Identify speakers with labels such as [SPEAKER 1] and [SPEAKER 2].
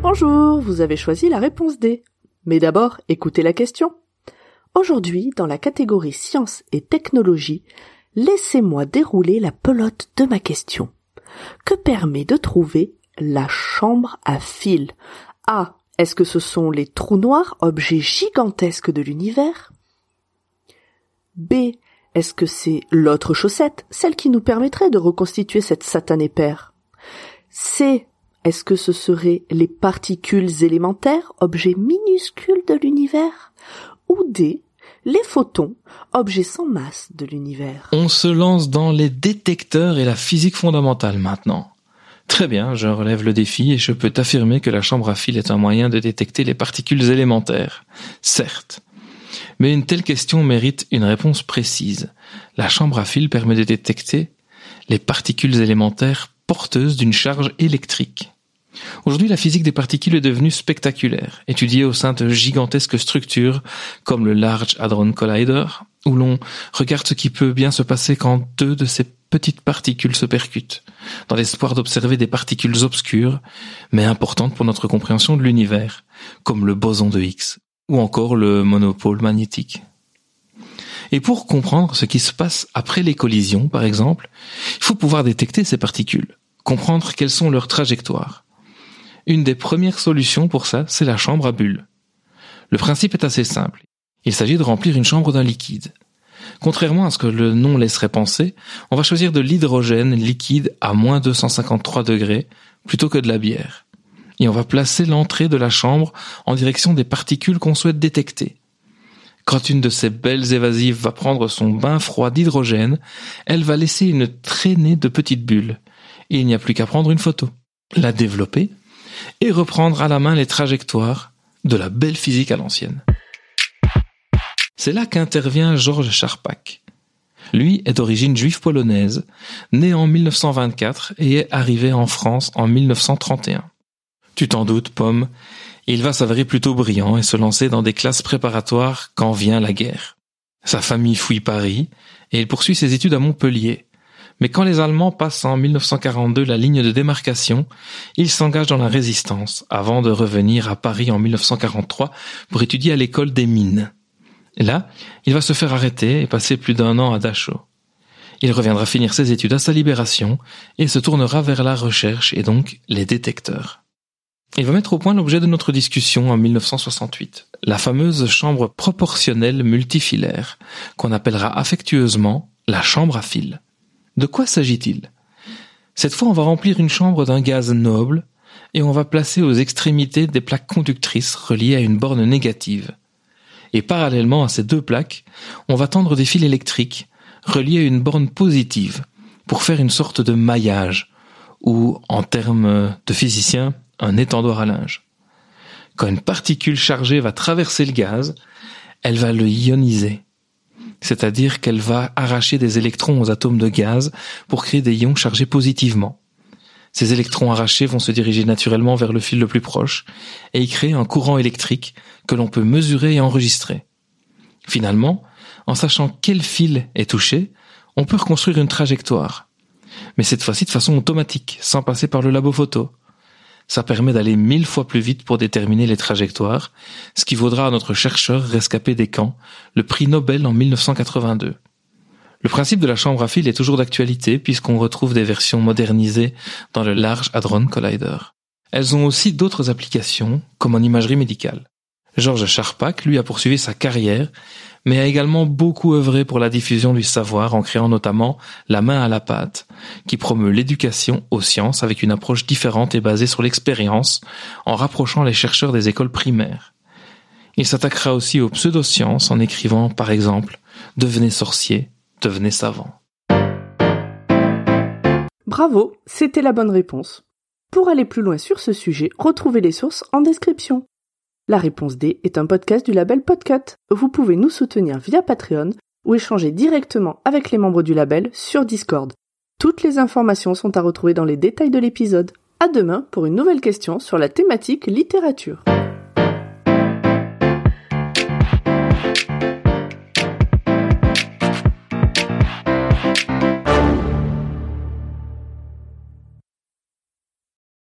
[SPEAKER 1] Bonjour, vous avez choisi la réponse D. Mais d'abord, écoutez la question. Aujourd'hui, dans la catégorie sciences et technologies, laissez-moi dérouler la pelote de ma question. Que permet de trouver la chambre à fil? Est-ce que ce sont les trous noirs, objets gigantesques de l'univers? B. Est-ce que c'est l'autre chaussette, celle qui nous permettrait de reconstituer cette satanée paire C. Est-ce que ce seraient les particules élémentaires, objets minuscules de l'univers? Ou D. Les photons, objets sans masse de l'univers?
[SPEAKER 2] On se lance dans les détecteurs et la physique fondamentale maintenant. Très bien, je relève le défi et je peux t'affirmer que la chambre à fil est un moyen de détecter les particules élémentaires. Certes. Mais une telle question mérite une réponse précise. La chambre à fil permet de détecter les particules élémentaires porteuses d'une charge électrique. Aujourd'hui, la physique des particules est devenue spectaculaire, étudiée au sein de gigantesques structures comme le Large Hadron Collider, où l'on regarde ce qui peut bien se passer quand deux de ces petites particules se percutent, dans l'espoir d'observer des particules obscures, mais importantes pour notre compréhension de l'univers, comme le boson de Higgs, ou encore le monopôle magnétique. Et pour comprendre ce qui se passe après les collisions, par exemple, il faut pouvoir détecter ces particules, comprendre quelles sont leurs trajectoires. Une des premières solutions pour ça, c'est la chambre à bulles. Le principe est assez simple. Il s'agit de remplir une chambre d'un liquide. Contrairement à ce que le nom laisserait penser, on va choisir de l'hydrogène liquide à moins 253 degrés plutôt que de la bière. Et on va placer l'entrée de la chambre en direction des particules qu'on souhaite détecter. Quand une de ces belles évasives va prendre son bain froid d'hydrogène, elle va laisser une traînée de petites bulles. Et il n'y a plus qu'à prendre une photo, la développer et reprendre à la main les trajectoires de la belle physique à l'ancienne. C'est là qu'intervient Georges Charpak. Lui est d'origine juive polonaise, né en 1924 et est arrivé en France en 1931. Tu t'en doutes, Pomme, il va s'avérer plutôt brillant et se lancer dans des classes préparatoires quand vient la guerre. Sa famille fouille Paris et il poursuit ses études à Montpellier. Mais quand les Allemands passent en 1942 la ligne de démarcation, il s'engage dans la résistance avant de revenir à Paris en 1943 pour étudier à l'école des mines. là, il va se faire arrêter et passer plus d'un an à Dachau. Il reviendra finir ses études à sa libération et se tournera vers la recherche et donc les détecteurs. Il va mettre au point l'objet de notre discussion en 1968, la fameuse chambre proportionnelle multifilaire, qu'on appellera affectueusement la chambre à fil. De quoi s'agit-il? Cette fois, on va remplir une chambre d'un gaz noble et on va placer aux extrémités des plaques conductrices reliées à une borne négative. Et parallèlement à ces deux plaques, on va tendre des fils électriques reliés à une borne positive pour faire une sorte de maillage, ou, en termes de physiciens, un étendoir à linge. Quand une particule chargée va traverser le gaz, elle va le ioniser c'est-à-dire qu'elle va arracher des électrons aux atomes de gaz pour créer des ions chargés positivement. Ces électrons arrachés vont se diriger naturellement vers le fil le plus proche et y créer un courant électrique que l'on peut mesurer et enregistrer. Finalement, en sachant quel fil est touché, on peut reconstruire une trajectoire. Mais cette fois-ci de façon automatique, sans passer par le labo photo. Ça permet d'aller mille fois plus vite pour déterminer les trajectoires, ce qui vaudra à notre chercheur rescapé des camps le prix Nobel en 1982. Le principe de la chambre à fil est toujours d'actualité puisqu'on retrouve des versions modernisées dans le Large Hadron Collider. Elles ont aussi d'autres applications, comme en imagerie médicale. Georges Charpak, lui, a poursuivi sa carrière, mais a également beaucoup œuvré pour la diffusion du savoir en créant notamment La main à la pâte, qui promeut l'éducation aux sciences avec une approche différente et basée sur l'expérience, en rapprochant les chercheurs des écoles primaires. Il s'attaquera aussi aux pseudosciences en écrivant, par exemple, Devenez sorcier, devenez savant.
[SPEAKER 1] Bravo, c'était la bonne réponse. Pour aller plus loin sur ce sujet, retrouvez les sources en description. La réponse D est un podcast du label Podcut. Vous pouvez nous soutenir via Patreon ou échanger directement avec les membres du label sur Discord. Toutes les informations sont à retrouver dans les détails de l'épisode. À demain pour une nouvelle question sur la thématique littérature.